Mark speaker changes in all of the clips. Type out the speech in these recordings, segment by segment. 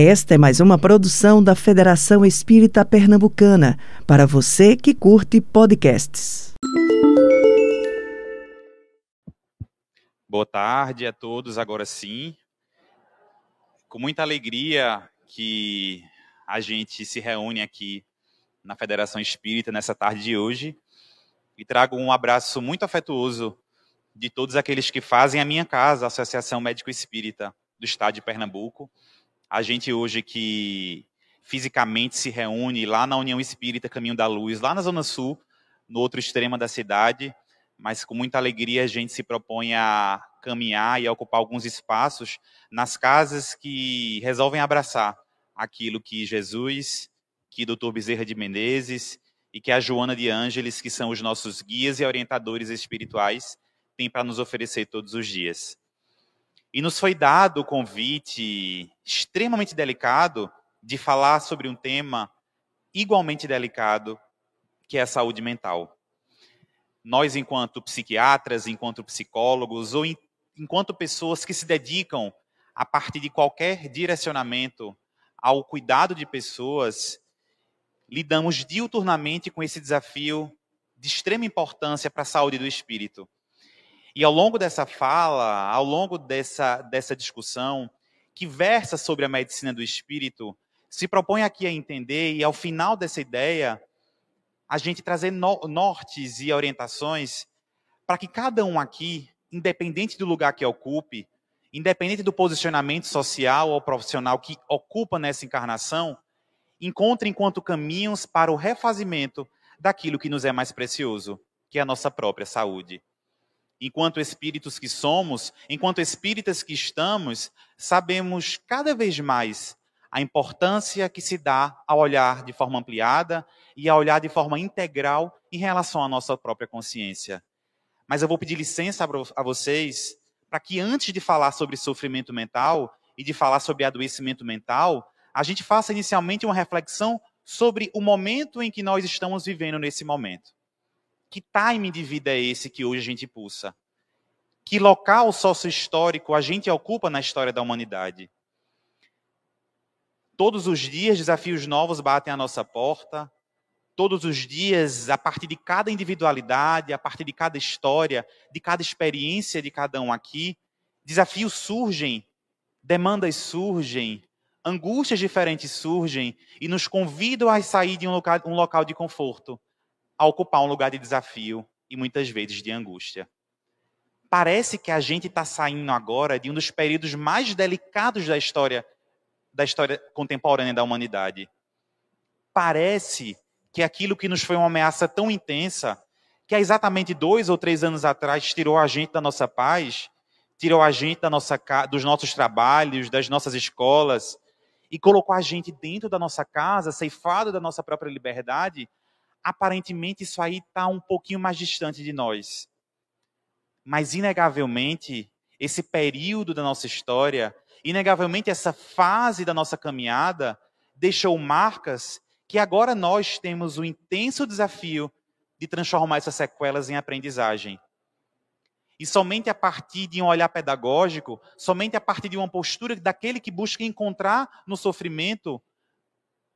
Speaker 1: Esta é mais uma produção da Federação Espírita Pernambucana, para você que curte podcasts.
Speaker 2: Boa tarde a todos, agora sim. Com muita alegria que a gente se reúne aqui na Federação Espírita nessa tarde de hoje e trago um abraço muito afetuoso de todos aqueles que fazem a minha casa, a Associação Médico Espírita do Estado de Pernambuco. A gente hoje que fisicamente se reúne lá na União Espírita Caminho da Luz, lá na Zona Sul, no outro extremo da cidade, mas com muita alegria a gente se propõe a caminhar e a ocupar alguns espaços nas casas que resolvem abraçar aquilo que Jesus, que Dr. Bezerra de Menezes e que a Joana de Ângeles, que são os nossos guias e orientadores espirituais, têm para nos oferecer todos os dias. E nos foi dado o convite extremamente delicado de falar sobre um tema igualmente delicado, que é a saúde mental. Nós, enquanto psiquiatras, enquanto psicólogos, ou enquanto pessoas que se dedicam, a partir de qualquer direcionamento, ao cuidado de pessoas, lidamos diuturnamente com esse desafio de extrema importância para a saúde do espírito. E ao longo dessa fala, ao longo dessa, dessa discussão, que versa sobre a medicina do espírito, se propõe aqui a entender, e ao final dessa ideia, a gente trazer no, nortes e orientações para que cada um aqui, independente do lugar que ocupe, independente do posicionamento social ou profissional que ocupa nessa encarnação, encontre enquanto caminhos para o refazimento daquilo que nos é mais precioso, que é a nossa própria saúde enquanto espíritos que somos, enquanto espíritas que estamos, sabemos cada vez mais a importância que se dá ao olhar de forma ampliada e a olhar de forma integral em relação à nossa própria consciência. Mas eu vou pedir licença a vocês para que antes de falar sobre sofrimento mental e de falar sobre adoecimento mental, a gente faça inicialmente uma reflexão sobre o momento em que nós estamos vivendo nesse momento. Que time de vida é esse que hoje a gente pulsa? Que local sócio-histórico a gente ocupa na história da humanidade? Todos os dias desafios novos batem à nossa porta. Todos os dias, a partir de cada individualidade, a partir de cada história, de cada experiência de cada um aqui, desafios surgem, demandas surgem, angústias diferentes surgem e nos convidam a sair de um local, um local de conforto a ocupar um lugar de desafio e muitas vezes de angústia. Parece que a gente está saindo agora de um dos períodos mais delicados da história da história contemporânea da humanidade. Parece que aquilo que nos foi uma ameaça tão intensa, que há exatamente dois ou três anos atrás tirou a gente da nossa paz, tirou a gente da nossa, dos nossos trabalhos, das nossas escolas, e colocou a gente dentro da nossa casa, ceifado da nossa própria liberdade, aparentemente isso aí está um pouquinho mais distante de nós. Mas, inegavelmente, esse período da nossa história, inegavelmente essa fase da nossa caminhada, deixou marcas que agora nós temos o intenso desafio de transformar essas sequelas em aprendizagem. E somente a partir de um olhar pedagógico, somente a partir de uma postura daquele que busca encontrar no sofrimento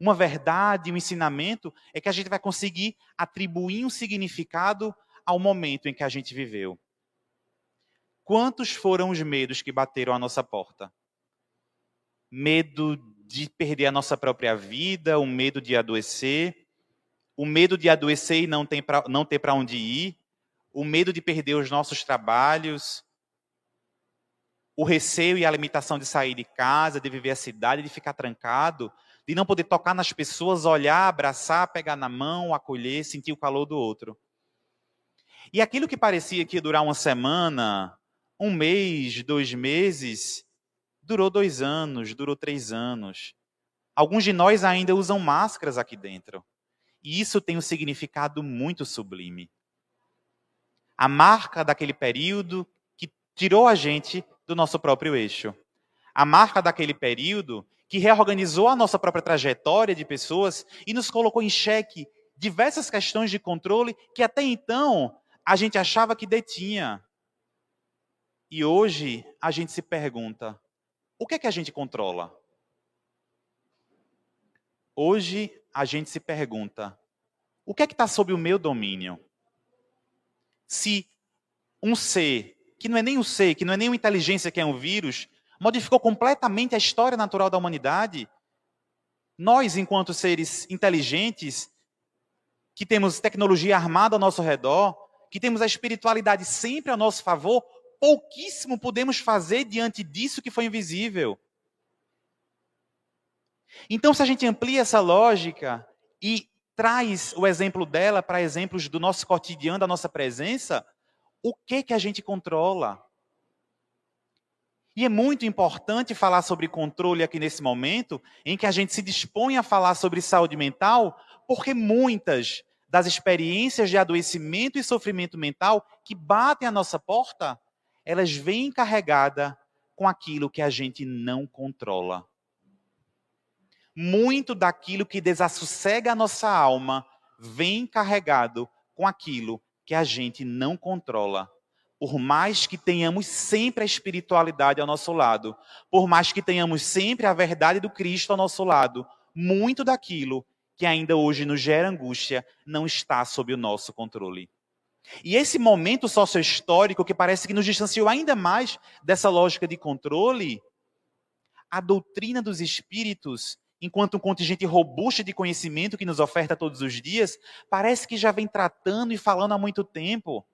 Speaker 2: uma verdade, um ensinamento, é que a gente vai conseguir atribuir um significado ao momento em que a gente viveu. Quantos foram os medos que bateram à nossa porta? Medo de perder a nossa própria vida, o medo de adoecer, o medo de adoecer e não, ter para onde ir, o medo de perder os nossos trabalhos, o receio e a limitação de sair de casa, de viver a cidade, de ficar trancado, de não poder tocar nas pessoas, olhar, abraçar, pegar na mão, acolher, sentir o calor do outro. E aquilo que parecia que ia durar uma semana, um mês, dois meses, durou dois anos, durou três anos. Alguns de nós ainda usam máscaras aqui dentro. E isso tem um significado muito sublime. A marca daquele período que tirou a gente do nosso próprio eixo. A marca daquele período que reorganizou a nossa própria trajetória de pessoas e nos colocou em xeque diversas questões de controle que até então a gente achava que detinha. E hoje a gente se pergunta: o que é que a gente controla? Hoje a gente se pergunta: o que é que está sob o meu domínio? Se um ser, que não é nem um ser, que não é nem uma inteligência, que é um vírus, modificou completamente a história natural da humanidade, nós, enquanto seres inteligentes, que temos tecnologia armada ao nosso redor, que temos a espiritualidade sempre a nosso favor, pouquíssimo podemos fazer diante disso que foi invisível. Então, se a gente amplia essa lógica e traz o exemplo dela para exemplos do nosso cotidiano, da nossa presença, o que que a gente controla? E é muito importante falar sobre controle aqui nesse momento, em que a gente se dispõe a falar sobre saúde mental, porque muitas das experiências de adoecimento e sofrimento mental que batem à nossa porta, elas vêm carregadas com aquilo que a gente não controla. Muito daquilo que desassossega a nossa alma vem carregado com aquilo que a gente não controla. Por mais que tenhamos sempre a espiritualidade ao nosso lado, por mais que tenhamos sempre a verdade do Cristo ao nosso lado, muito daquilo que ainda hoje nos gera angústia não está sob o nosso controle. E esse momento sociohistórico que parece que nos distanciou ainda mais dessa lógica de controle, a doutrina dos espíritos, enquanto um contingente robusto de conhecimento que nos oferta todos os dias, parece que já vem tratando e falando há muito tempo.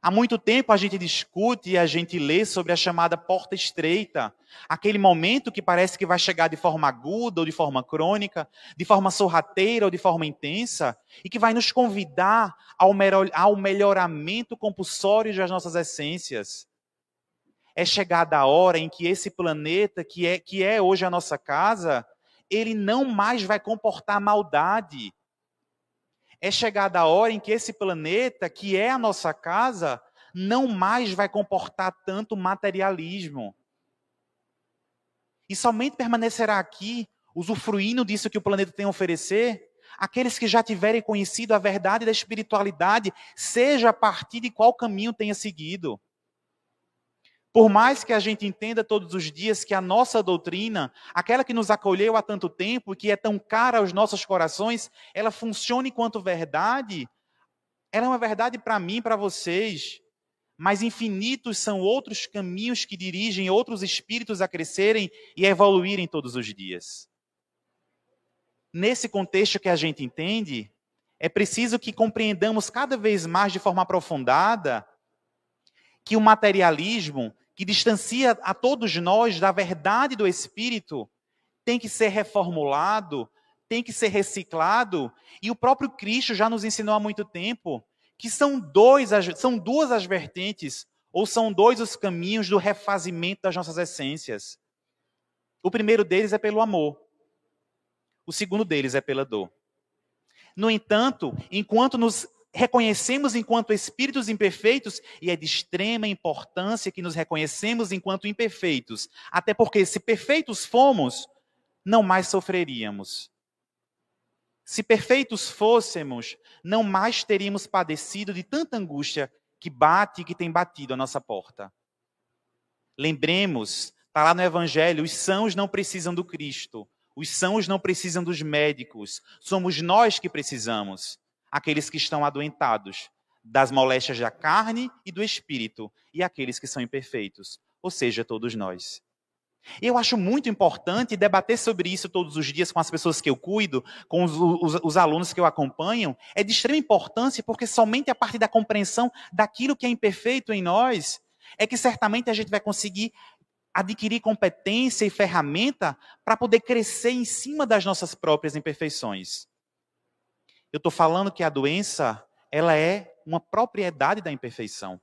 Speaker 2: Há muito tempo a gente discute e a gente lê sobre a chamada porta estreita, aquele momento que parece que vai chegar de forma aguda ou de forma crônica, de forma sorrateira ou de forma intensa, e que vai nos convidar ao, melhoramento compulsório das nossas essências. É chegada a hora em que esse planeta, que é, que é hoje a nossa casa, ele não mais vai comportar maldade, é chegada a hora em que esse planeta, que é a nossa casa, não mais vai comportar tanto materialismo. E somente permanecerá aqui, usufruindo disso que o planeta tem a oferecer, aqueles que já tiverem conhecido a verdade da espiritualidade, seja a partir de qual caminho tenha seguido. Por mais que a gente entenda todos os dias que a nossa doutrina, aquela que nos acolheu há tanto tempo e que é tão cara aos nossos corações, ela funciona enquanto verdade, ela é uma verdade para mim, para vocês. Mas infinitos são outros caminhos que dirigem outros espíritos a crescerem e a evoluírem todos os dias. Nesse contexto que a gente entende, é preciso que compreendamos cada vez mais de forma aprofundada que o materialismo, que distancia a todos nós da verdade do Espírito, tem que ser reformulado, tem que ser reciclado, e o próprio Cristo já nos ensinou há muito tempo que são, dois, são duas as vertentes, ou são dois os caminhos do refazimento das nossas essências. O primeiro deles é pelo amor. O segundo deles é pela dor. No entanto, enquanto nos reconhecemos enquanto espíritos imperfeitos e é de extrema importância que nos reconhecemos enquanto imperfeitos, até porque se perfeitos fomos, não mais sofreríamos. Se perfeitos fôssemos, não mais teríamos padecido de tanta angústia que bate e que tem batido a nossa porta. Lembremos, está lá no Evangelho, os sãos não precisam do Cristo, os sãos não precisam dos médicos, somos nós que precisamos aqueles que estão adoentados das moléstias da carne e do espírito, e aqueles que são imperfeitos, ou seja, todos nós. Eu acho muito importante debater sobre isso todos os dias com as pessoas que eu cuido, com os, os, os, alunos que eu acompanho. É de extrema importância porque somente a partir da compreensão daquilo que é imperfeito em nós é que certamente a gente vai conseguir adquirir competência e ferramenta para poder crescer em cima das nossas próprias imperfeições. Eu estou falando que a doença, ela é uma propriedade da imperfeição.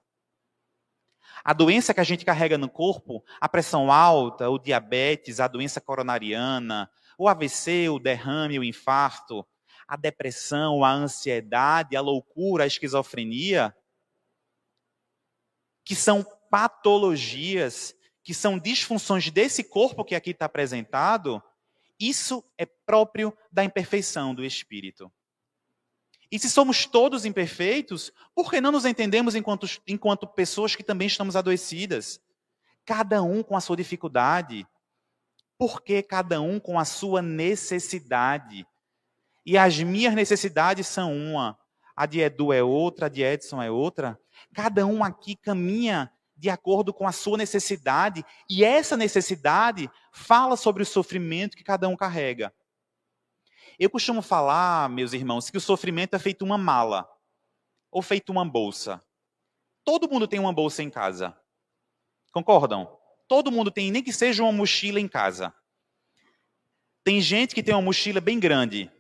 Speaker 2: A doença que a gente carrega no corpo, a pressão alta, o diabetes, a doença coronariana, o AVC, o derrame, o infarto, a depressão, a ansiedade, a loucura, a esquizofrenia, que são patologias, que são disfunções desse corpo que aqui está apresentado, isso é próprio da imperfeição do espírito. E se somos todos imperfeitos, por que não nos entendemos enquanto, enquanto pessoas que também estamos adoecidas? Cada um com a sua dificuldade. Porque cada um com a sua necessidade. E as minhas necessidades são uma, a de Edu é outra, a de Edson é outra. Cada um aqui caminha de acordo com a sua necessidade, e essa necessidade fala sobre o sofrimento que cada um carrega. Eu costumo falar, meus irmãos, que o sofrimento é feito uma mala ou feito uma bolsa. Todo mundo tem uma bolsa em casa. Concordam? Todo mundo tem, nem que seja uma mochila em casa. Tem gente que tem uma mochila bem grande,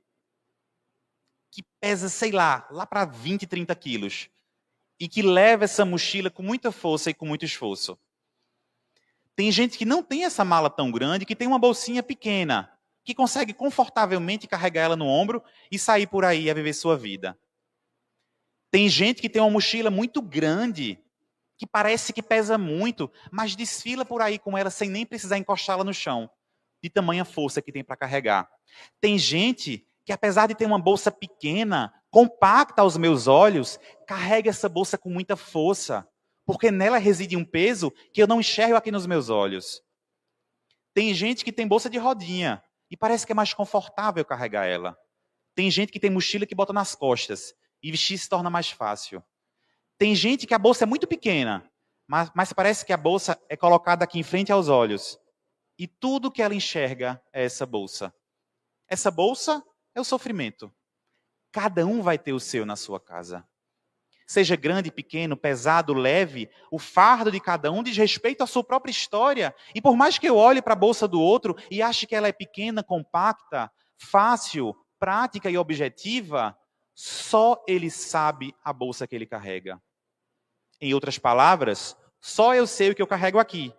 Speaker 2: que pesa, sei lá, lá para 20, 30 quilos e que leva essa mochila com muita força e com muito esforço. Tem gente que não tem essa mala tão grande, que tem uma bolsinha pequena, que consegue confortavelmente carregar ela no ombro e sair por aí a viver sua vida. Tem gente que tem uma mochila muito grande, que parece que pesa muito, mas desfila por aí com ela sem nem precisar encostá-la no chão, de tamanha força que tem para carregar. Tem gente que, apesar de ter uma bolsa pequena, compacta aos meus olhos, carrega essa bolsa com muita força, porque nela reside um peso que eu não enxergo aqui nos meus olhos. Tem gente que tem bolsa de rodinha e parece que é mais confortável carregar ela. Tem gente que tem mochila que bota nas costas e vestir se torna mais fácil. Tem gente que a bolsa é muito pequena, mas, mas parece que a bolsa é colocada aqui em frente aos olhos. E tudo que ela enxerga é essa bolsa. Essa bolsa é o sofrimento. Cada um vai ter o seu na sua casa. Seja grande, pequeno, pesado, leve, o fardo de cada um diz respeito à sua própria história. E por mais que eu olhe para a bolsa do outro e ache que ela é pequena, compacta, fácil, prática e objetiva, só ele sabe a bolsa que ele carrega. Em outras palavras, só eu sei o que eu carrego aqui,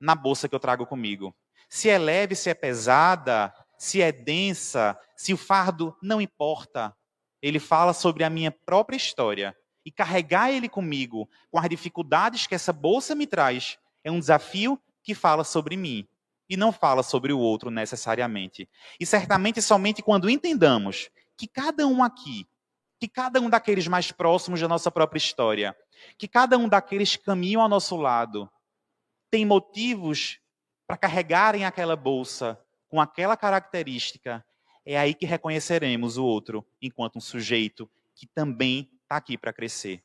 Speaker 2: na bolsa que eu trago comigo. Se é leve, se é pesada, se é densa, se o fardo não importa. Ele fala sobre a minha própria história. E carregar ele comigo, com as dificuldades que essa bolsa me traz, é um desafio que fala sobre mim e não fala sobre o outro necessariamente. E certamente somente quando entendamos que cada um aqui, que cada um daqueles mais próximos da nossa própria história, que cada um daqueles que caminham ao nosso lado, tem motivos para carregarem aquela bolsa com aquela característica é aí que reconheceremos o outro enquanto um sujeito que também está aqui para crescer.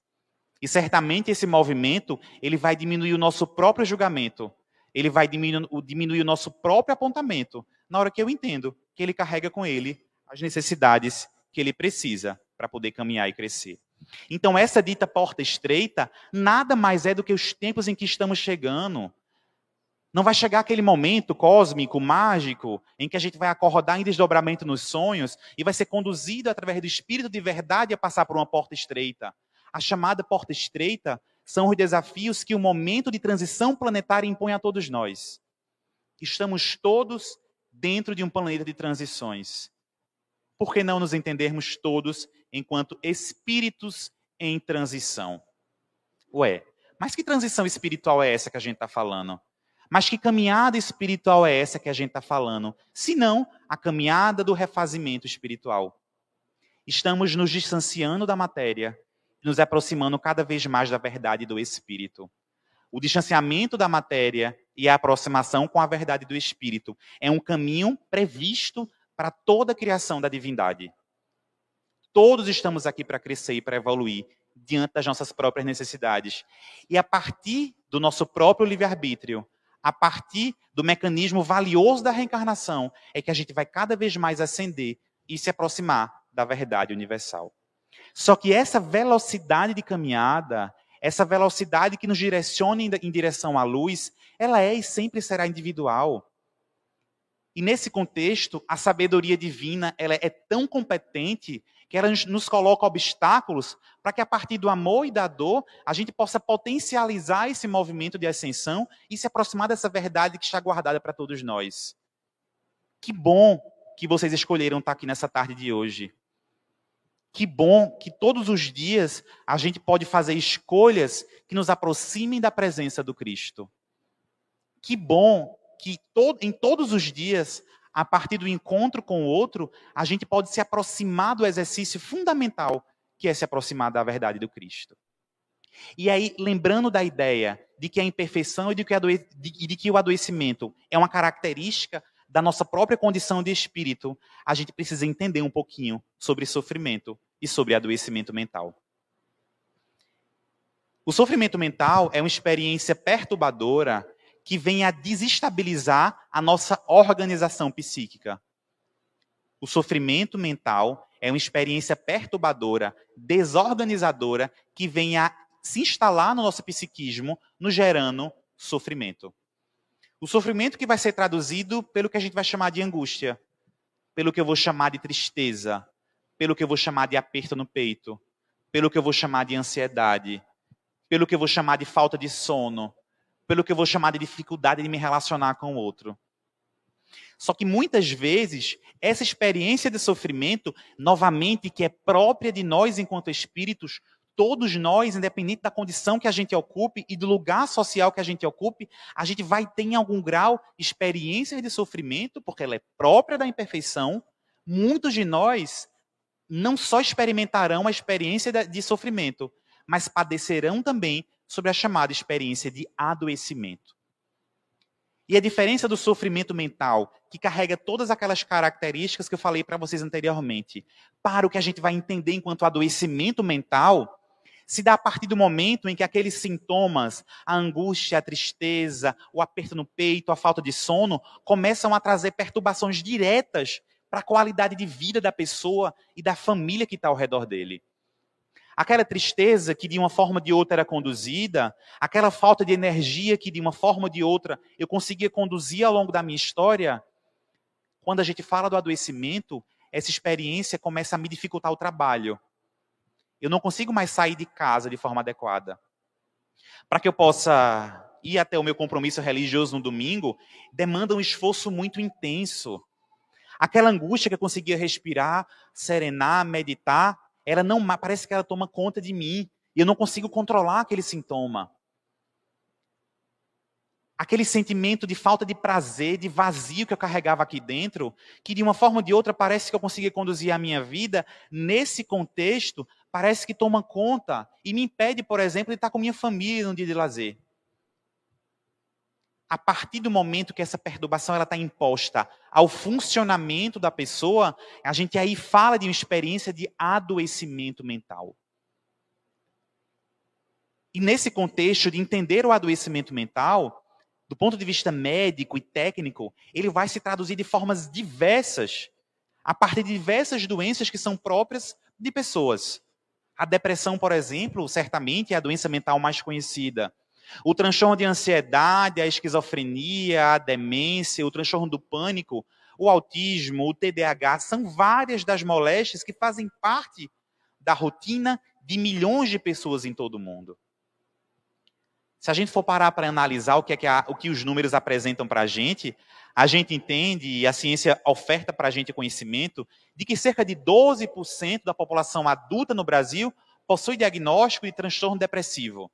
Speaker 2: E certamente esse movimento ele vai diminuir o nosso próprio julgamento, ele vai diminuir, diminuir o nosso próprio apontamento, na hora que eu entendo que ele carrega com ele as necessidades que ele precisa para poder caminhar e crescer. Então, essa dita porta estreita nada mais é do que os tempos em que estamos chegando, não vai chegar aquele momento cósmico, mágico, em que a gente vai acordar em desdobramento nos sonhos e vai ser conduzido através do Espírito de verdade a passar por uma porta estreita. A chamada porta estreita são os desafios que o momento de transição planetária impõe a todos nós. Estamos todos dentro de um planeta de transições. Por que não nos entendermos todos enquanto espíritos em transição? Ué, mas que transição espiritual é essa que a gente está falando? Mas que caminhada espiritual é essa que a gente está falando? Se não, a caminhada do refazimento espiritual. Estamos nos distanciando da matéria, nos aproximando cada vez mais da verdade do espírito. O distanciamento da matéria e a aproximação com a verdade do espírito é um caminho previsto para toda a criação da divindade. Todos estamos aqui para crescer e para evoluir diante das nossas próprias necessidades. E a partir do nosso próprio livre-arbítrio, a partir do mecanismo valioso da reencarnação, é que a gente vai cada vez mais ascender e se aproximar da verdade universal. Só que essa velocidade de caminhada, essa velocidade que nos direciona em direção à luz, ela é e sempre será individual. E nesse contexto, a sabedoria divina ela é tão competente que ela nos coloca obstáculos para que a partir do amor e da dor a gente possa potencializar esse movimento de ascensão e se aproximar dessa verdade que está guardada para todos nós. Que bom que vocês escolheram estar aqui nessa tarde de hoje. Que bom que todos os dias a gente pode fazer escolhas que nos aproximem da presença do Cristo. Que bom que em todos os dias a partir do encontro com o outro, a gente pode se aproximar do exercício fundamental, que é se aproximar da verdade do Cristo. E aí, lembrando da ideia de que a imperfeição e de que, de que o adoecimento é uma característica da nossa própria condição de espírito, a gente precisa entender um pouquinho sobre sofrimento e sobre adoecimento mental. O sofrimento mental é uma experiência perturbadora que vem a desestabilizar a nossa organização psíquica. O sofrimento mental é uma experiência perturbadora, desorganizadora, que vem a se instalar no nosso psiquismo, nos gerando sofrimento. O sofrimento que vai ser traduzido pelo que a gente vai chamar de angústia, pelo que eu vou chamar de tristeza, pelo que eu vou chamar de aperto no peito, pelo que eu vou chamar de ansiedade, pelo que eu vou chamar de falta de sono, pelo que eu vou chamar de dificuldade de me relacionar com o outro. Só que muitas vezes, essa experiência de sofrimento, novamente, que é própria de nós enquanto espíritos, todos nós, independente da condição que a gente ocupe e do lugar social que a gente ocupe, a gente vai ter em algum grau experiências de sofrimento, porque ela é própria da imperfeição. Muitos de nós não só experimentarão a experiência de sofrimento, mas padecerão também sobre a chamada experiência de adoecimento. E a diferença do sofrimento mental, que carrega todas aquelas características que eu falei para vocês anteriormente, para o que a gente vai entender enquanto adoecimento mental, se dá a partir do momento em que aqueles sintomas, a angústia, a tristeza, o aperto no peito, a falta de sono, começam a trazer perturbações diretas para a qualidade de vida da pessoa e da família que está ao redor dele. Aquela tristeza que de uma forma ou de outra era conduzida, aquela falta de energia que de uma forma ou de outra eu conseguia conduzir ao longo da minha história, quando a gente fala do adoecimento, essa experiência começa a me dificultar o trabalho. Eu não consigo mais sair de casa de forma adequada. Para que eu possa ir até o meu compromisso religioso no domingo, demanda um esforço muito intenso. Aquela angústia que eu conseguia respirar, serenar, meditar, ela não parece que ela toma conta de mim e eu não consigo controlar aquele sintoma. Aquele sentimento de falta de prazer, de vazio que eu carregava aqui dentro, que de uma forma ou de outra parece que eu conseguia conduzir a minha vida, nesse contexto, parece que toma conta e me impede, por exemplo, de estar com minha família no dia de lazer a partir do momento que essa perturbação ela está imposta ao funcionamento da pessoa, a gente aí fala de uma experiência de adoecimento mental. E nesse contexto de entender o adoecimento mental, do ponto de vista médico e técnico, ele vai se traduzir de formas diversas, a partir de diversas doenças que são próprias de pessoas. A depressão, por exemplo, certamente é a doença mental mais conhecida. O transtorno de ansiedade, a esquizofrenia, a demência, o transtorno do pânico, o autismo, o TDAH, são várias das moléstias que fazem parte da rotina de milhões de pessoas em todo o mundo. Se a gente for parar para analisar o que, é que a, o que os números apresentam para a gente, a gente entende, e a ciência oferta para a gente conhecimento, de que cerca de 12% da população adulta no Brasil possui diagnóstico de transtorno depressivo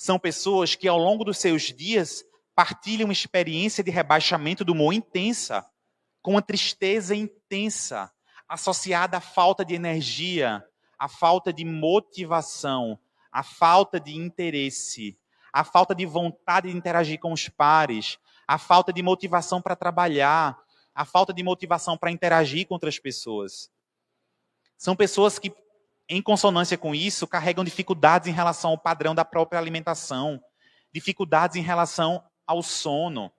Speaker 2: são pessoas que ao longo dos seus dias partilham uma experiência de rebaixamento do humor intensa, com uma tristeza intensa, associada à falta de energia, à falta de motivação, à falta de interesse, à falta de vontade de interagir com os pares, à falta de motivação para trabalhar, à falta de motivação para interagir com outras pessoas. São pessoas que em consonância com isso, carregam dificuldades em relação ao padrão da própria alimentação, dificuldades em relação ao sono.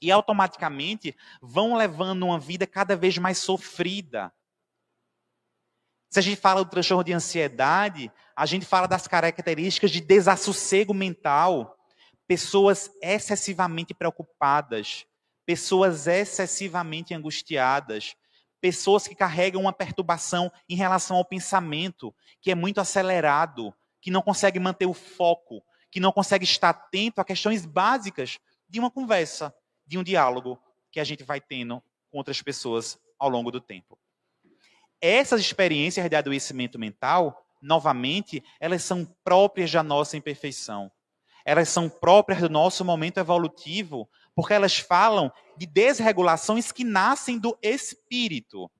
Speaker 2: E automaticamente vão levando uma vida cada vez mais sofrida. Se a gente fala do transtorno de ansiedade, a gente fala das características de desassossego mental, pessoas excessivamente preocupadas, pessoas excessivamente angustiadas, pessoas que carregam uma perturbação em relação ao pensamento, que é muito acelerado, que não consegue manter o foco, que não consegue estar atento a questões básicas de uma conversa, de um diálogo que a gente vai tendo com outras pessoas ao longo do tempo. Essas experiências de adoecimento mental, novamente, elas são próprias da nossa imperfeição. Elas são próprias do nosso momento evolutivo, porque elas falam de desregulações que nascem do espírito.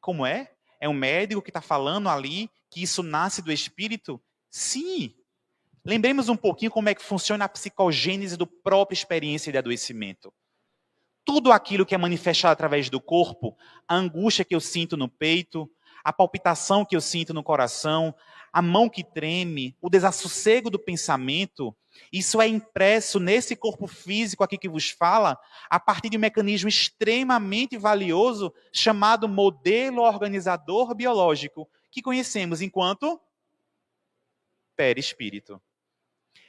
Speaker 2: Como é? É um médico que está falando ali que isso nasce do espírito? Sim. Lembremos um pouquinho como é que funciona a psicogênese do própria experiência de adoecimento. tudo aquilo que é manifestado através do corpo, a angústia que eu sinto no peito, a palpitação que eu sinto no coração, a mão que treme, o desassossego do pensamento, isso é impresso nesse corpo físico aqui que vos fala, a partir de um mecanismo extremamente valioso chamado modelo organizador biológico, que conhecemos enquanto perispírito.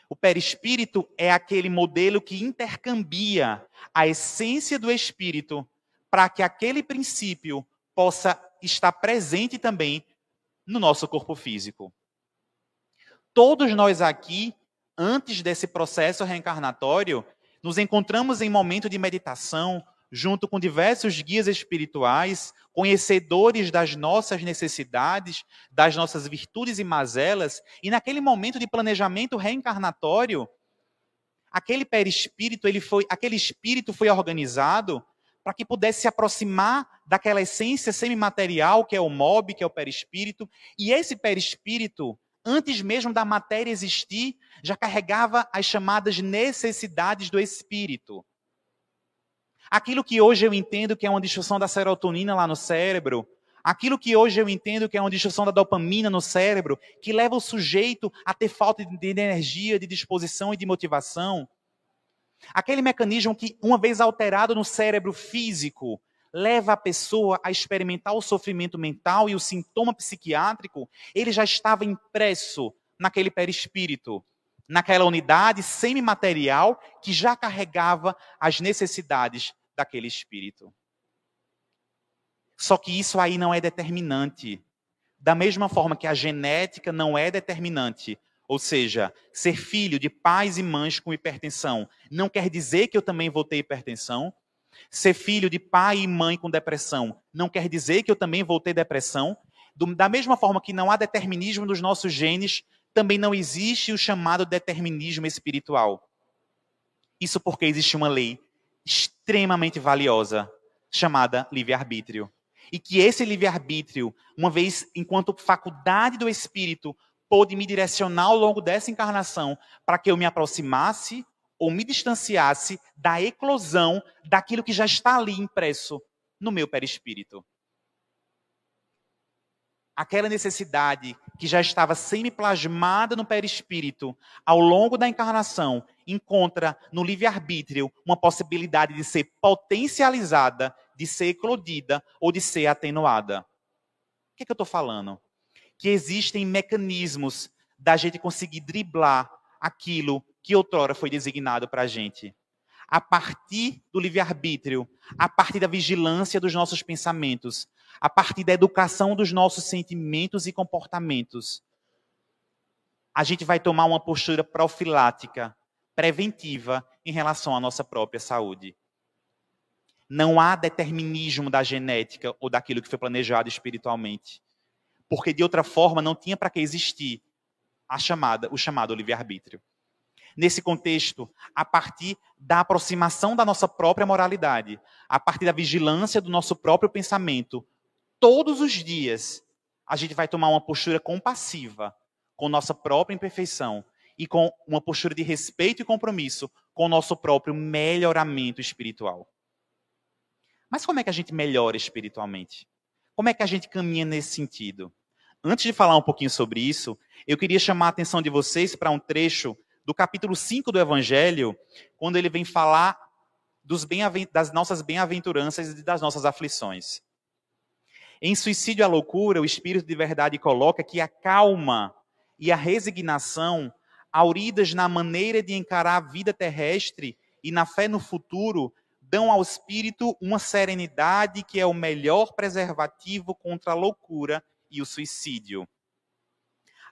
Speaker 2: O perispírito é aquele modelo que intercambia a essência do espírito para que aquele princípio possa estar presente também no nosso corpo físico. Todos nós aqui, antes desse processo reencarnatório, nos encontramos em momento de meditação, junto com diversos guias espirituais, conhecedores das nossas necessidades, das nossas virtudes e mazelas, e naquele momento de planejamento reencarnatório, aquele perispírito, ele foi, aquele espírito foi organizado para que pudesse se aproximar daquela essência semimaterial que é o mob, que é o perispírito, e esse perispírito, antes mesmo da matéria existir, já carregava as chamadas necessidades do espírito. Aquilo que hoje eu entendo que é uma destruição da serotonina lá no cérebro, aquilo que hoje eu entendo que é uma destruição da dopamina no cérebro, que leva o sujeito a ter falta de energia, de disposição e de motivação. Aquele mecanismo que, uma vez alterado no cérebro físico, leva a pessoa a experimentar o sofrimento mental e o sintoma psiquiátrico, ele já estava impresso naquele perispírito naquela unidade semimaterial que já carregava as necessidades daquele espírito. Só que isso aí não é determinante. Da mesma forma que a genética não é determinante, ou seja, ser filho de pais e mães com hipertensão não quer dizer que eu também vou ter hipertensão. Ser filho de pai e mãe com depressão não quer dizer que eu também vou ter depressão. Da mesma forma que não há determinismo dos nossos genes, também não existe o chamado determinismo espiritual. Isso porque existe uma lei extremamente valiosa chamada livre-arbítrio. E que esse livre-arbítrio, uma vez enquanto faculdade do espírito, pôde me direcionar ao longo dessa encarnação para que eu me aproximasse ou me distanciasse da eclosão daquilo que já está ali impresso no meu perispírito aquela necessidade que já estava semi-plasmada no perispírito ao longo da encarnação, encontra no livre-arbítrio uma possibilidade de ser potencializada, de ser eclodida ou de ser atenuada. O que, é que eu estou falando? Que existem mecanismos da gente conseguir driblar aquilo que outrora foi designado para a gente. A partir do livre-arbítrio, a partir da vigilância dos nossos pensamentos, a partir da educação dos nossos sentimentos e comportamentos. A gente vai tomar uma postura profilática, preventiva em relação à nossa própria saúde. Não há determinismo da genética ou daquilo que foi planejado espiritualmente. Porque de outra forma não tinha para que existir a chamada, o chamado livre-arbítrio. Nesse contexto, a partir da aproximação da nossa própria moralidade, a partir da vigilância do nosso próprio pensamento, todos os dias, a gente vai tomar uma postura compassiva com nossa própria imperfeição e com uma postura de respeito e compromisso com o nosso próprio melhoramento espiritual. Mas como é que a gente melhora espiritualmente? Como é que a gente caminha nesse sentido? Antes de falar um pouquinho sobre isso, eu queria chamar a atenção de vocês para um trecho do capítulo 5 do Evangelho, quando ele vem falar das nossas bem-aventuranças e das nossas aflições. Em Suicídio à Loucura, o Espírito de Verdade coloca que a calma e a resignação, auridas na maneira de encarar a vida terrestre e na fé no futuro, dão ao espírito uma serenidade que é o melhor preservativo contra a loucura e o suicídio.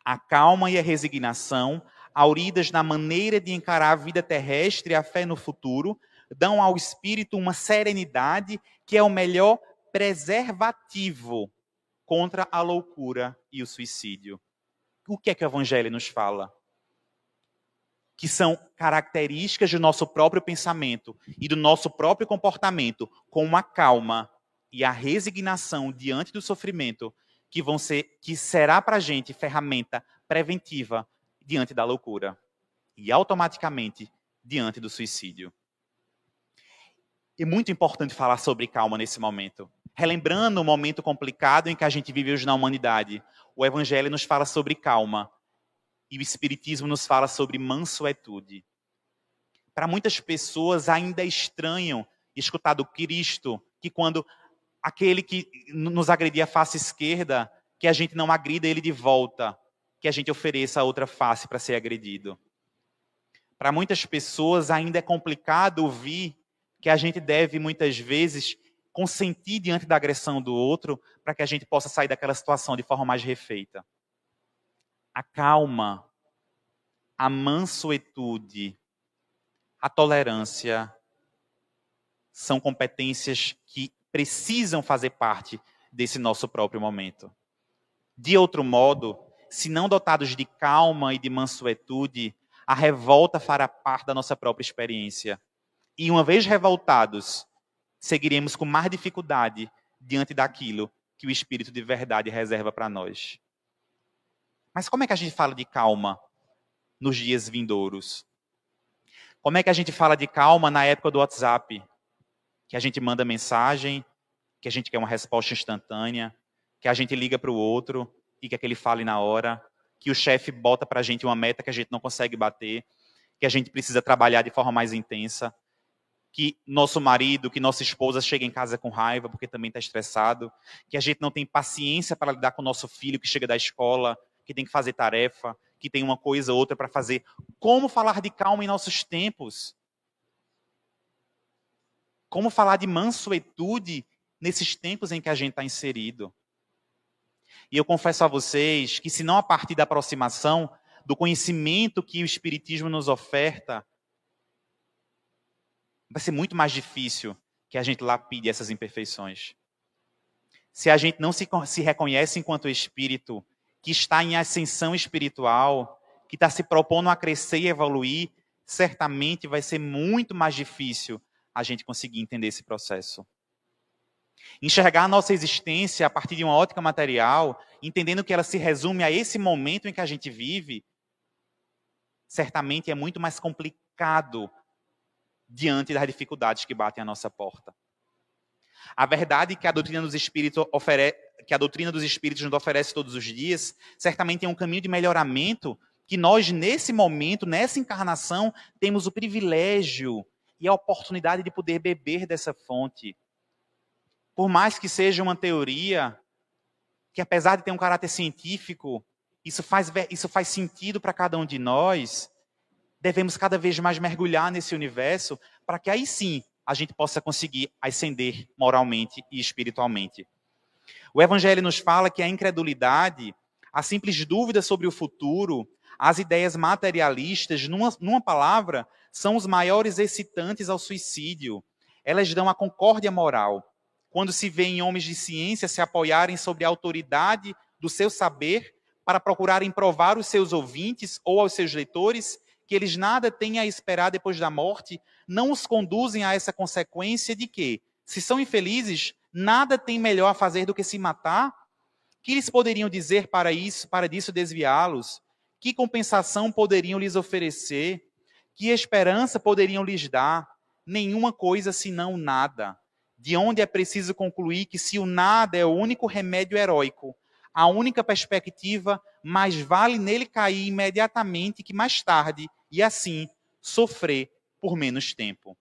Speaker 2: A calma e a resignação, auridas na maneira de encarar a vida terrestre e a fé no futuro, dão ao espírito uma serenidade que é o melhor preservativo contra a loucura e o suicídio. O que é que o Evangelho nos fala? Que são características do nosso próprio pensamento e do nosso próprio comportamento, com uma calma e a resignação diante do sofrimento, que vão ser, que será para a gente ferramenta preventiva diante da loucura e automaticamente diante do suicídio. é muito importante falar sobre calma nesse momento. Relembrando o momento complicado em que a gente vive hoje na humanidade, o Evangelho nos fala sobre calma e o Espiritismo nos fala sobre mansuetude. Para muitas pessoas ainda é estranho escutar do Cristo que quando aquele que nos agredia a face esquerda, que a gente não agrida ele de volta, que a gente ofereça a outra face para ser agredido. Para muitas pessoas ainda é complicado ouvir que a gente deve muitas vezes consentir diante da agressão do outro para que a gente possa sair daquela situação de forma mais refeita. A calma, a mansuetude, a tolerância são competências que precisam fazer parte desse nosso próprio momento. De outro modo, se não dotados de calma e de mansuetude, a revolta fará parte da nossa própria experiência. E uma vez revoltados, seguiremos com mais dificuldade diante daquilo que o Espírito de verdade reserva para nós. Mas como é que a gente fala de calma nos dias vindouros? Como é que a gente fala de calma na época do WhatsApp? Que a gente manda mensagem, que a gente quer uma resposta instantânea, que a gente liga para o outro e que ele fale na hora, que o chefe bota para a gente uma meta que a gente não consegue bater, que a gente precisa trabalhar de forma mais intensa que nosso marido, que nossa esposa chega em casa com raiva porque também está estressado, que a gente não tem paciência para lidar com o nosso filho que chega da escola, que tem que fazer tarefa, que tem uma coisa ou outra para fazer. Como falar de calma em nossos tempos? Como falar de mansuetude nesses tempos em que a gente está inserido? E eu confesso a vocês que, se não a partir da aproximação, do conhecimento que o Espiritismo nos oferta, vai ser muito mais difícil que a gente lapide essas imperfeições. Se a gente não se, se reconhece enquanto espírito que está em ascensão espiritual, que está se propondo a crescer e evoluir, certamente vai ser muito mais difícil a gente conseguir entender esse processo. Enxergar a nossa existência a partir de uma ótica material, entendendo que ela se resume a esse momento em que a gente vive, certamente é muito mais complicado diante das dificuldades que batem à nossa porta. A verdade que a doutrina dos espíritos oferece, que a doutrina dos espíritos nos oferece todos os dias, certamente é um caminho de melhoramento que nós nesse momento, nessa encarnação, temos o privilégio e a oportunidade de poder beber dessa fonte. Por mais que seja uma teoria que apesar de ter um caráter científico, isso faz, isso faz sentido para cada um de nós, devemos cada vez mais mergulhar nesse universo para que aí sim a gente possa conseguir ascender moralmente e espiritualmente. O Evangelho nos fala que a incredulidade, a simples dúvida sobre o futuro, as ideias materialistas, numa, numa palavra, são os maiores excitantes ao suicídio. Elas dão a concórdia moral. Quando se vê em homens de ciência se apoiarem sobre a autoridade do seu saber para procurarem provar os seus ouvintes ou aos seus leitores que eles nada têm a esperar depois da morte, não os conduzem a essa consequência de que, se são infelizes, nada tem melhor a fazer do que se matar? Que eles poderiam dizer para isso, para disso desviá-los? Que compensação poderiam lhes oferecer? Que esperança poderiam lhes dar? Nenhuma coisa senão nada. De onde é preciso concluir que se o nada é o único remédio heróico, a única perspectiva, mais vale nele cair imediatamente que mais tarde, e assim sofrer por menos tempo.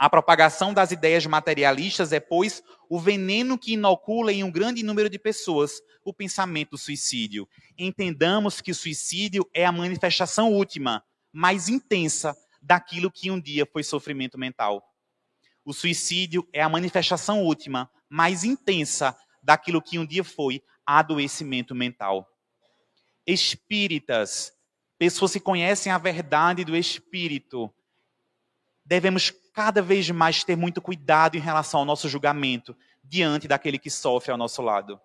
Speaker 2: A propagação das ideias materialistas é, pois, o veneno que inocula em um grande número de pessoas o pensamento do suicídio. Entendamos que o suicídio é a manifestação última, mais intensa, daquilo que um dia foi sofrimento mental. O suicídio é a manifestação última, mais intensa, daquilo que um dia foi adoecimento mental. Espíritas, pessoas que conhecem a verdade do Espírito, devemos cada vez mais ter muito cuidado em relação ao nosso julgamento diante daquele que sofre ao nosso lado.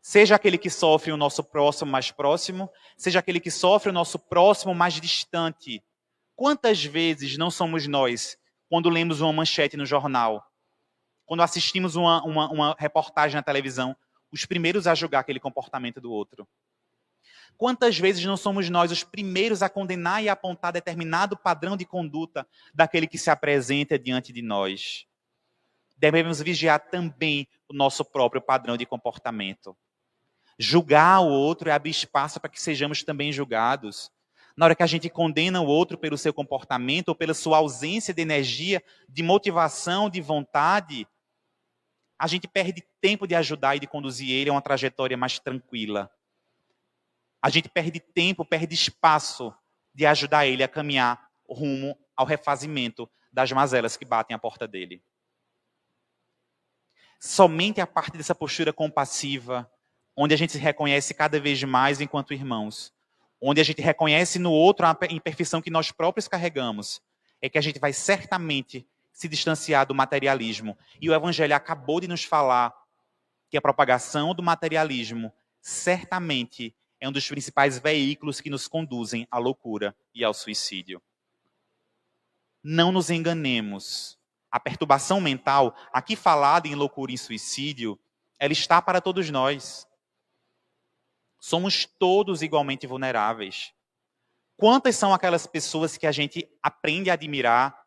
Speaker 2: Seja aquele que sofre o nosso próximo mais próximo, seja aquele que sofre o nosso próximo mais distante. Quantas vezes não somos nós, quando lemos uma manchete no jornal, quando assistimos uma, uma, uma reportagem na televisão, os primeiros a julgar aquele comportamento do outro. Quantas vezes não somos nós os primeiros a condenar e apontar determinado padrão de conduta daquele que se apresenta diante de nós? Devemos vigiar também o nosso próprio padrão de comportamento. Julgar o outro é abrir espaço para que sejamos também julgados. Na hora que a gente condena o outro pelo seu comportamento ou pela sua ausência de energia, de motivação, de vontade, a gente perde tempo de ajudar e de conduzir ele a uma trajetória mais tranquila. A gente perde tempo, perde espaço de ajudar ele a caminhar rumo ao refazimento das mazelas que batem à porta dele. Somente a parte dessa postura compassiva, onde a gente se reconhece cada vez mais enquanto irmãos, onde a gente reconhece no outro a imperfeição que nós próprios carregamos, é que a gente vai certamente se distanciar do materialismo. E o Evangelho acabou de nos falar que a propagação do materialismo certamente é um dos principais veículos que nos conduzem à loucura e ao suicídio. Não nos enganemos. A perturbação mental, aqui falada em loucura e suicídio, ela está para todos nós. Somos todos igualmente vulneráveis. Quantas são aquelas pessoas que a gente aprende a admirar,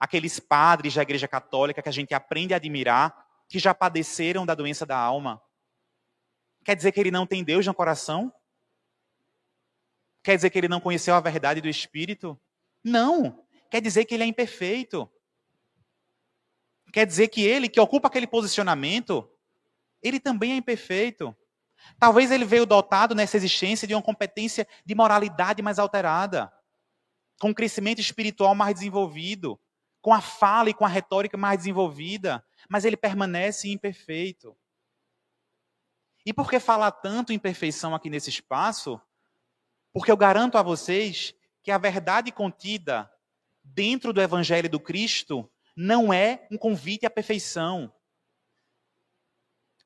Speaker 2: aqueles padres da Igreja Católica que a gente aprende a admirar, que já padeceram da doença da alma? Quer dizer que ele não tem Deus no coração? Quer dizer que ele não conheceu a verdade do Espírito? Não. Quer dizer que ele é imperfeito. Quer dizer que ele, que ocupa aquele posicionamento, ele também é imperfeito. Talvez ele veio dotado nessa existência de uma competência de moralidade mais alterada, com um crescimento espiritual mais desenvolvido, com a fala e com a retórica mais desenvolvida, mas ele permanece imperfeito. E por que falar tanto em perfeição aqui nesse espaço? Porque eu garanto a vocês que a verdade contida dentro do Evangelho do Cristo não é um convite à perfeição.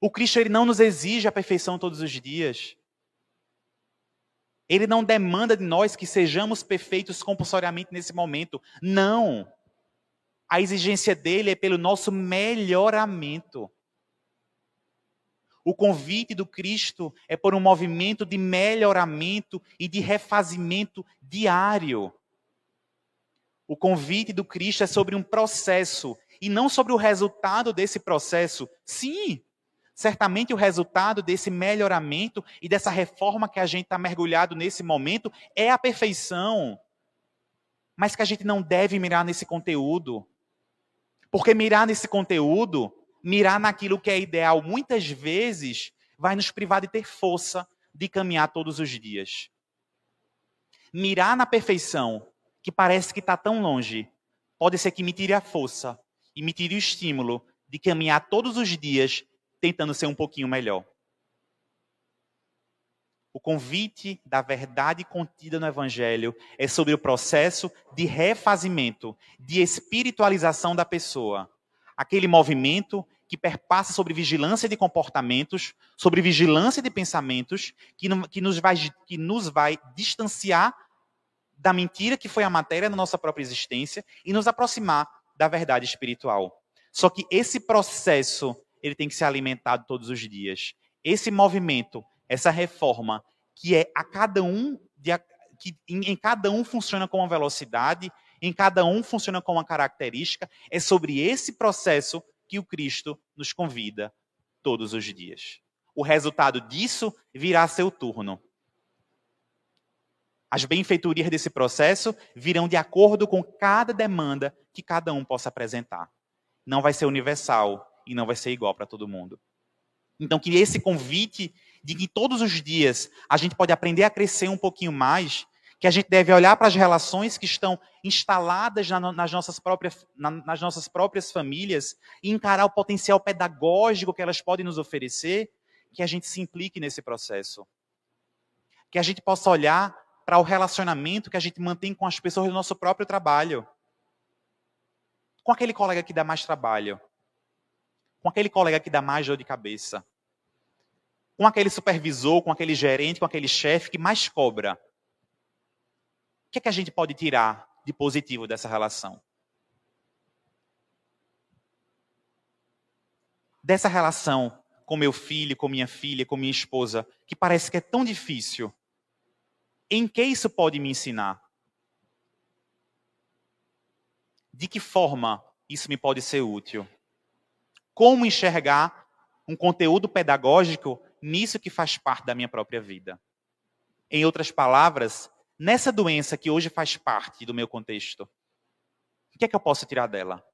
Speaker 2: O Cristo ele não nos exige a perfeição todos os dias. Ele não demanda de nós que sejamos perfeitos compulsoriamente nesse momento. Não. A exigência dele é pelo nosso melhoramento. O convite do Cristo é por um movimento de melhoramento e de refazimento diário. O convite do Cristo é sobre um processo e não sobre o resultado desse processo. Sim, certamente o resultado desse melhoramento e dessa reforma que a gente está mergulhado nesse momento é a perfeição. Mas que a gente não deve mirar nesse conteúdo. Porque mirar nesse conteúdo mirar naquilo que é ideal, muitas vezes vai nos privar de ter força de caminhar todos os dias. Mirar na perfeição, que parece que está tão longe, pode ser que me tire a força e me tire o estímulo de caminhar todos os dias tentando ser um pouquinho melhor. O convite da verdade contida no Evangelho é sobre o processo de refazimento, de espiritualização da pessoa. Aquele movimento que perpassa sobre vigilância de comportamentos, sobre vigilância de pensamentos, que, que, nos vai, que nos vai distanciar da mentira que foi a matéria da nossa própria existência e nos aproximar da verdade espiritual. Só que esse processo, ele tem que ser alimentado todos os dias. Esse movimento, essa reforma, que é a cada um, de, que em, em cada um funciona com uma velocidade, em cada um funciona com uma característica, é sobre esse processo que o Cristo nos convida todos os dias. O resultado disso virá seu turno. As benfeitorias desse processo virão de acordo com cada demanda que cada um possa apresentar. Não vai ser universal e não vai ser igual para todo mundo. Então, que esse convite de que todos os dias a gente pode aprender a crescer um pouquinho mais, que a gente deve olhar para as relações que estão instaladas na, nas, nossas próprias, na, nas nossas próprias famílias e encarar o potencial pedagógico que elas podem nos oferecer, que a gente se implique nesse processo. Que a gente possa olhar para o relacionamento que a gente mantém com as pessoas do nosso próprio trabalho. Com aquele colega que dá mais trabalho. Com aquele colega que dá mais dor de cabeça. Com aquele supervisor, com aquele gerente, com aquele chefe que mais cobra que, é que a gente pode tirar de positivo dessa relação? Dessa relação com meu filho, com minha filha, com minha esposa, que parece que é tão difícil, Em que isso pode me ensinar? De que forma isso me pode ser útil? Como enxergar um conteúdo pedagógico nisso que faz parte da minha própria vida? Em outras palavras, nessa doença que hoje faz parte do meu contexto, o que é que eu posso tirar dela?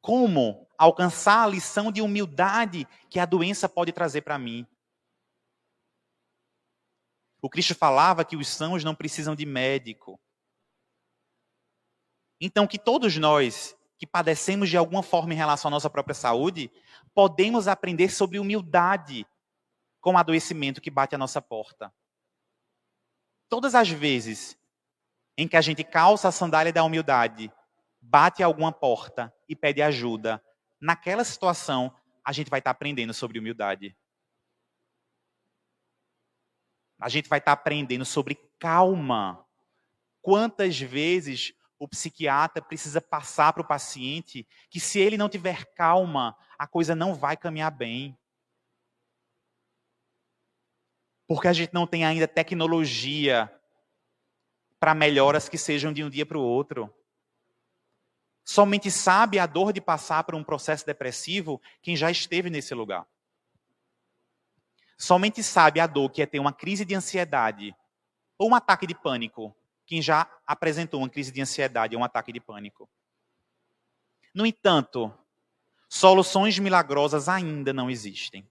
Speaker 2: Como alcançar a lição de humildade que a doença pode trazer para mim? O Cristo falava que os sãos não precisam de médico, então, que todos nós que padecemos de alguma forma em relação à nossa própria saúde, podemos aprender sobre humildade com o adoecimento que bate à nossa porta. Todas as vezes em que a gente calça a sandália da humildade, bate alguma porta e pede ajuda, naquela situação a gente vai estar aprendendo sobre humildade. A gente vai estar aprendendo sobre calma. Quantas vezes o psiquiatra precisa passar para o paciente que se ele não tiver calma, a coisa não vai caminhar bem. Porque a gente não tem ainda tecnologia para melhoras que sejam de um dia para o outro. Somente sabe a dor de passar por um processo depressivo quem já esteve nesse lugar. Somente sabe a dor que é ter uma crise de ansiedade ou um ataque de pânico quem já apresentou uma crise de ansiedade ou um ataque de pânico. No entanto, soluções milagrosas ainda não existem.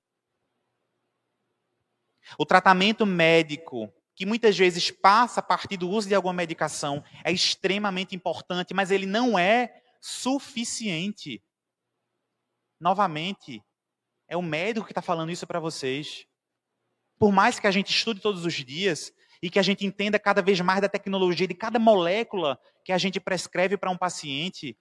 Speaker 2: O tratamento médico, que muitas vezes passa a partir do uso de alguma medicação, é extremamente importante, mas ele não é suficiente. Novamente, é o médico que está falando isso para vocês. Por mais que a gente estude todos os dias, e que a gente entenda cada vez mais da tecnologia, de cada molécula que a gente prescreve para um paciente,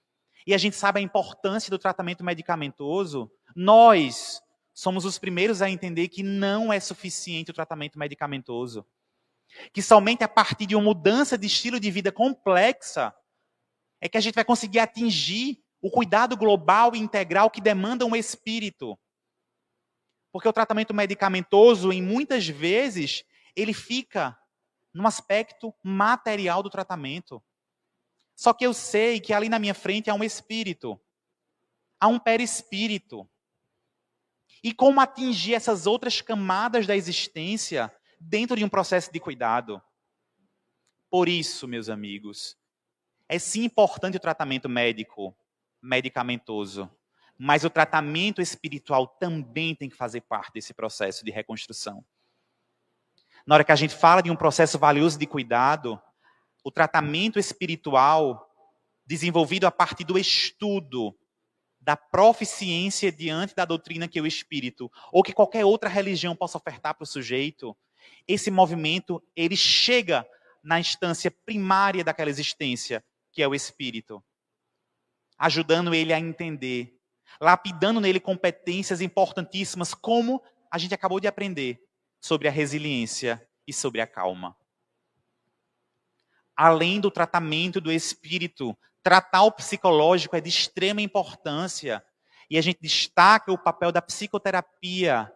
Speaker 2: e a gente sabe a importância do tratamento medicamentoso, nós somos os primeiros a entender que não é suficiente o tratamento medicamentoso. Que somente a partir de uma mudança de estilo de vida complexa é que a gente vai conseguir atingir o cuidado global e integral que demanda um espírito. Porque o tratamento medicamentoso, em muitas vezes, ele fica no aspecto material do tratamento. Só que eu sei que ali na minha frente há um espírito, há um perispírito. E como atingir essas outras camadas da existência dentro de um processo de cuidado? Por isso, meus amigos, é sim importante o tratamento médico, medicamentoso, mas o tratamento espiritual também tem que fazer parte desse processo de reconstrução. Na hora que a gente fala de um processo valioso de cuidado, o tratamento espiritual desenvolvido a partir do estudo da proficiência diante da doutrina que o espírito ou que qualquer outra religião possa ofertar para o sujeito, esse movimento ele chega na instância primária daquela existência, que é o espírito, ajudando ele a entender, lapidando nele competências importantíssimas como a gente acabou de aprender sobre a resiliência e sobre a calma. Além do tratamento do espírito, tratar o psicológico é de extrema importância. E a gente destaca o papel da psicoterapia,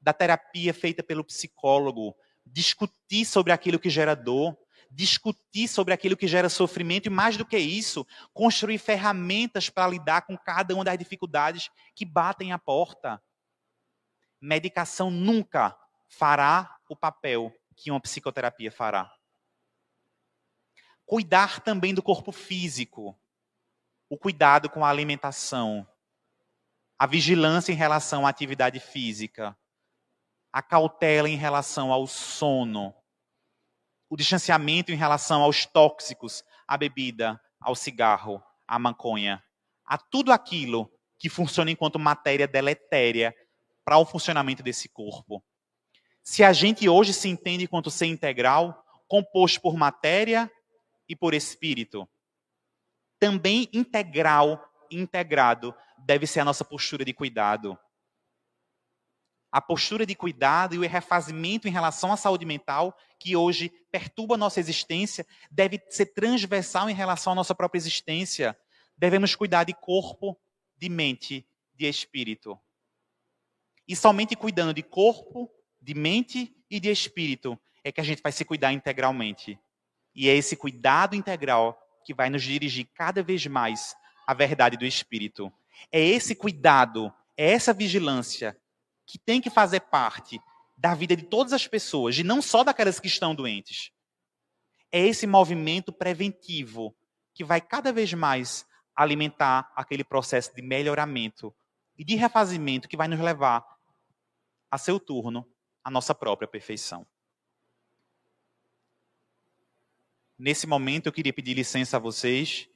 Speaker 2: da terapia feita pelo psicólogo, discutir sobre aquilo que gera dor, discutir sobre aquilo que gera sofrimento e, mais do que isso, construir ferramentas para lidar com cada uma das dificuldades que batem à porta. Medicação nunca fará o papel que uma psicoterapia fará. Cuidar também do corpo físico, o cuidado com a alimentação, a vigilância em relação à atividade física, a cautela em relação ao sono, o distanciamento em relação aos tóxicos, à bebida, ao cigarro, à maconha, a tudo aquilo que funciona enquanto matéria deletéria para o funcionamento desse corpo. Se a gente hoje se entende quanto ser integral, composto por matéria e por espírito, também integral integrado deve ser a nossa postura de cuidado. A postura de cuidado e o refazimento em relação à saúde mental, que hoje perturba a nossa existência, deve ser transversal em relação à nossa própria existência. Devemos cuidar de corpo, de mente, de espírito. E somente cuidando de corpo, de mente e de espírito, é que a gente vai se cuidar integralmente. E é esse cuidado integral que vai nos dirigir cada vez mais à verdade do Espírito. É esse cuidado, é essa vigilância que tem que fazer parte da vida de todas as pessoas, e não só daquelas que estão doentes. É esse movimento preventivo que vai cada vez mais alimentar aquele processo de melhoramento e de refazimento que vai nos levar a seu turno à nossa própria perfeição. Nesse momento eu queria pedir licença a vocês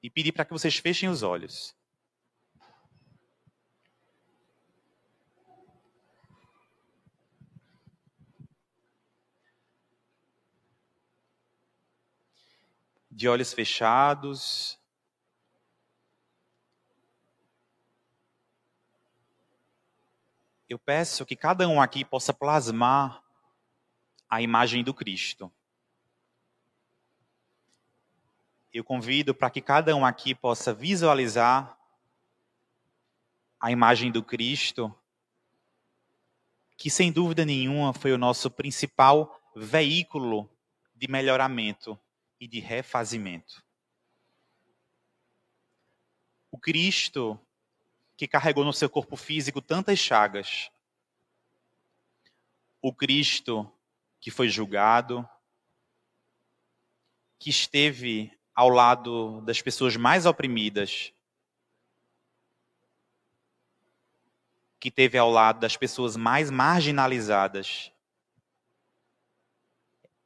Speaker 2: e pedir para que vocês fechem os olhos. De olhos fechados, eu peço que cada um aqui possa plasmar a imagem do Cristo. Eu convido para que cada um aqui possa visualizar a imagem do Cristo, que sem dúvida nenhuma foi o nosso principal veículo de melhoramento e de refazimento. O Cristo que carregou no seu corpo físico tantas chagas. O Cristo que foi julgado, que esteve ao lado das pessoas mais oprimidas, que esteve ao lado das pessoas mais marginalizadas.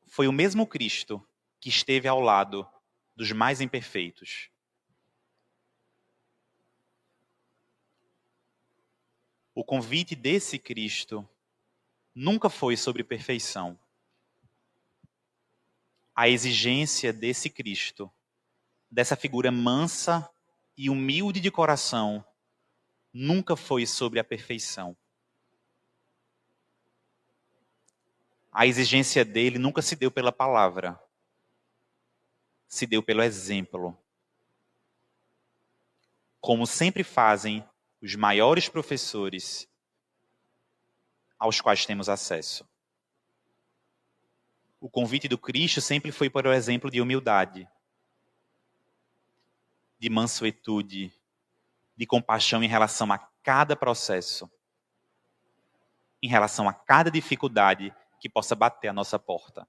Speaker 2: Foi o mesmo Cristo que esteve ao lado dos mais imperfeitos. O convite desse Cristo nunca foi sobre perfeição. A exigência desse Cristo, dessa figura mansa e humilde de coração, nunca foi sobre a perfeição. A exigência dele nunca se deu pela palavra, se deu pelo exemplo. Como sempre fazem os maiores professores aos quais temos acesso. O convite do Cristo sempre foi para o exemplo de humildade, de mansuetude, de compaixão em relação a cada processo, em relação a cada dificuldade que possa bater a nossa porta.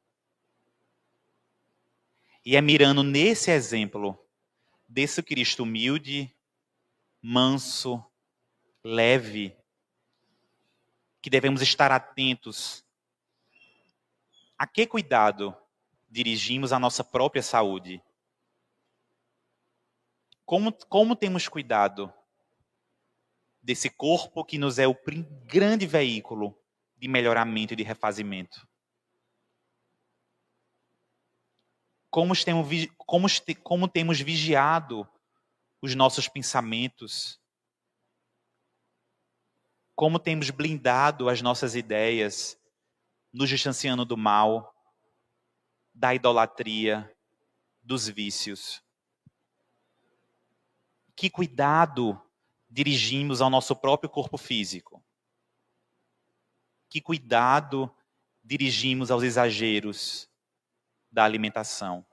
Speaker 2: E é mirando nesse exemplo desse Cristo humilde, manso, leve, que devemos estar atentos. A que cuidado dirigimos a nossa própria saúde? Como, como temos cuidado desse corpo que nos é o grande veículo de melhoramento e de refazimento? Como temos, como, como temos vigiado os nossos pensamentos, como temos blindado as nossas ideias, nos distanciando do mal, da idolatria, dos vícios. Que cuidado dirigimos ao nosso próprio corpo físico? Que cuidado dirigimos aos exageros da alimentação?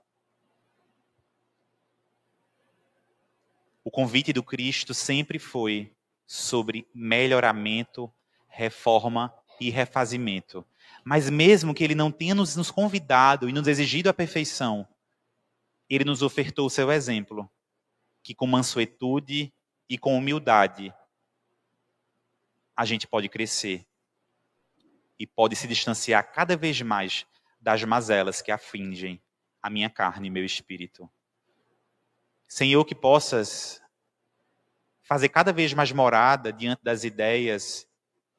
Speaker 2: O convite do Cristo sempre foi sobre melhoramento, reforma e refazimento. Mas mesmo que ele não tenha nos, convidado e nos exigido a perfeição, ele nos ofertou o seu exemplo, que com mansuetude e com humildade a gente pode crescer e pode se distanciar cada vez mais das mazelas que afligem a minha carne e meu espírito. Senhor, que possas fazer cada vez mais morada diante das ideias,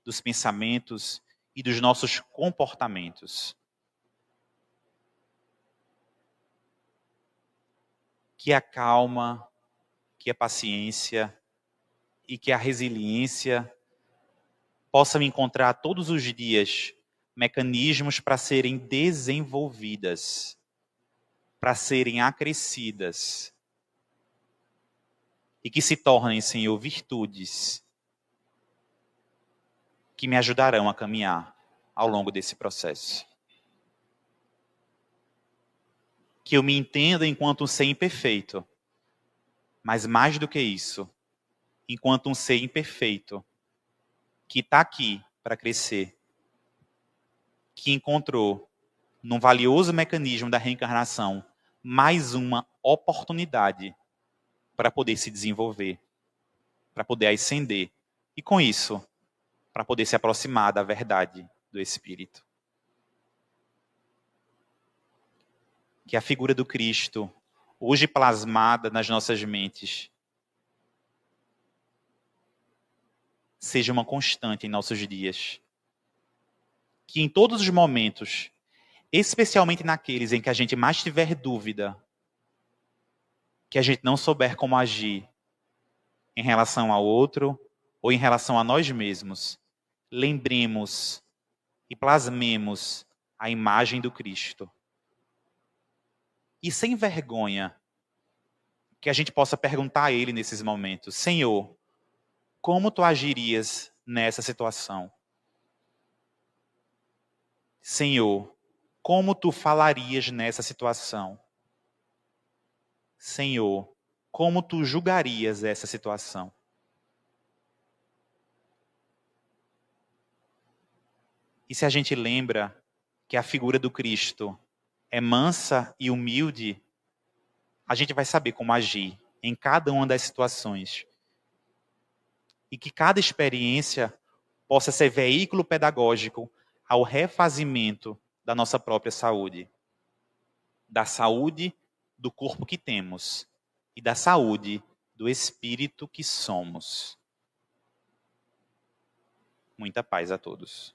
Speaker 2: dos pensamentos e dos nossos comportamentos. Que a calma, que a paciência e que a resiliência possam encontrar todos os dias mecanismos para serem desenvolvidas, para serem acrescidas e que se tornem, Senhor, virtudes que me ajudarão a caminhar ao longo desse processo. Que eu me entenda enquanto um ser imperfeito mas mais do que isso, enquanto um ser imperfeito, que está aqui para crescer, que encontrou, num valioso mecanismo da reencarnação, mais uma oportunidade para poder se desenvolver, para poder ascender. E com isso, para poder se aproximar da verdade do Espírito. Que a figura do Cristo, hoje plasmada nas nossas mentes, seja uma constante em nossos dias. Que em todos os momentos, especialmente naqueles em que a gente mais tiver dúvida, que a gente não souber como agir em relação ao outro ou em relação a nós mesmos, lembremos e plasmemos a imagem do Cristo. E sem vergonha, que a gente possa perguntar a Ele nesses momentos: Senhor, como tu agirias nessa situação? Senhor, como tu falarias nessa situação? Senhor, como tu julgarias essa situação? E se a gente lembra que a figura do Cristo é mansa e humilde, a gente vai saber como agir em cada uma das situações. E que cada experiência possa ser veículo pedagógico ao refazimento da nossa própria saúde. Da saúde do corpo que temos e da saúde do espírito que somos. Muita paz a todos.